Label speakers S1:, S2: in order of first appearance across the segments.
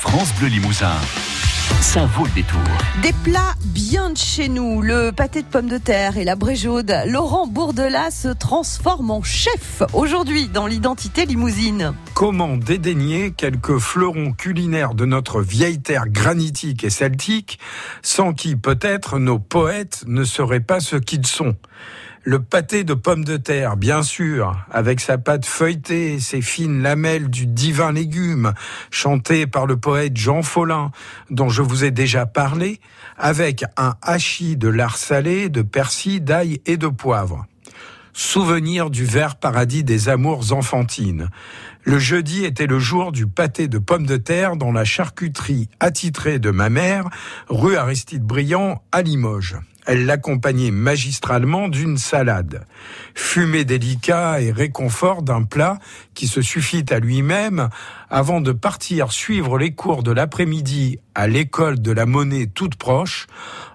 S1: France Bleu Limousin. Ça vaut le détour.
S2: Des plats bien de chez nous, le pâté de pommes de terre et la bréjaude. Laurent Bourdelat se transforme en chef aujourd'hui dans l'identité limousine.
S3: Comment dédaigner quelques fleurons culinaires de notre vieille terre granitique et celtique, sans qui peut-être nos poètes ne seraient pas ce qu'ils sont? Le pâté de pommes de terre, bien sûr, avec sa pâte feuilletée et ses fines lamelles du divin légume, chanté par le poète Jean Follin, dont je vous ai déjà parlé, avec un hachis de lard salé, de persil, d'ail et de poivre. Souvenir du vert paradis des amours enfantines. Le jeudi était le jour du pâté de pommes de terre dans la charcuterie attitrée de ma mère, rue Aristide Briand à Limoges. Elle l'accompagnait magistralement d'une salade. Fumée délicat et réconfort d'un plat qui se suffit à lui-même avant de partir suivre les cours de l'après-midi à l'école de la monnaie toute proche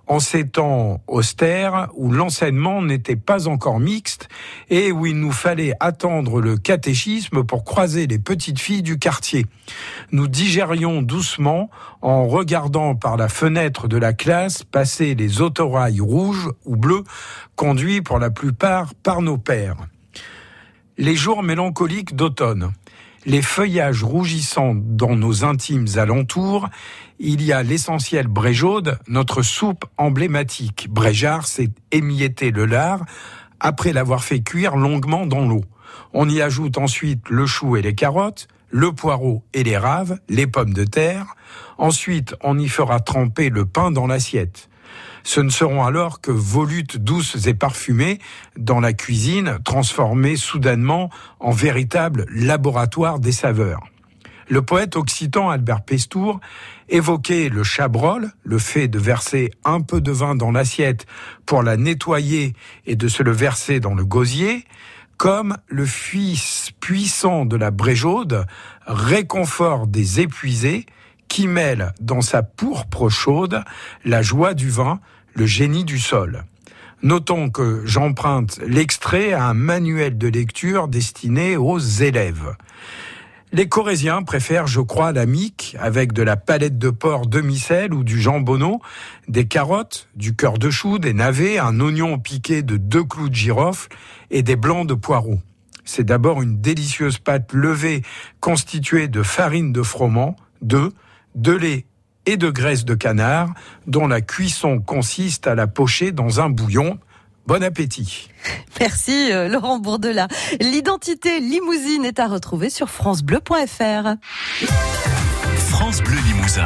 S3: en ces temps austères où l'enseignement n'était pas encore mixte et où il nous fallait attendre le catéchisme pour croiser les petites filles du quartier. Nous digérions doucement en regardant par la fenêtre de la classe passer les autorails rouges ou bleus conduits pour la plupart par nos pères. Les jours mélancoliques d'automne les feuillages rougissants dans nos intimes alentours, il y a l'essentiel bréjaude, notre soupe emblématique. Bréjard, c'est émietter le lard après l'avoir fait cuire longuement dans l'eau. On y ajoute ensuite le chou et les carottes, le poireau et les raves, les pommes de terre. Ensuite, on y fera tremper le pain dans l'assiette. Ce ne seront alors que volutes douces et parfumées dans la cuisine, transformées soudainement en véritable laboratoire des saveurs. Le poète occitan Albert Pestour évoquait le chabrol, le fait de verser un peu de vin dans l'assiette pour la nettoyer et de se le verser dans le gosier, comme le fils puissant de la bréjaude, réconfort des épuisés, qui mêle dans sa pourpre chaude la joie du vin, le génie du sol. Notons que j'emprunte l'extrait à un manuel de lecture destiné aux élèves. Les Corésiens préfèrent, je crois, la mique avec de la palette de porc demi-sel ou du jambonneau, des carottes, du cœur de chou, des navets, un oignon piqué de deux clous de girofle et des blancs de poireaux. C'est d'abord une délicieuse pâte levée constituée de farine de froment, d'œufs, de lait et de graisse de canard, dont la cuisson consiste à la pocher dans un bouillon. Bon appétit.
S2: Merci euh, Laurent Bourdelat. L'identité limousine est à retrouver sur francebleu.fr.
S1: France Bleu Limousin.